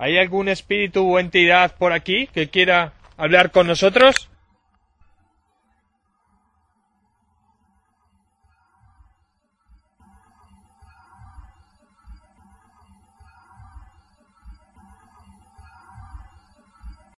¿Hay algún espíritu o entidad por aquí que quiera hablar con nosotros?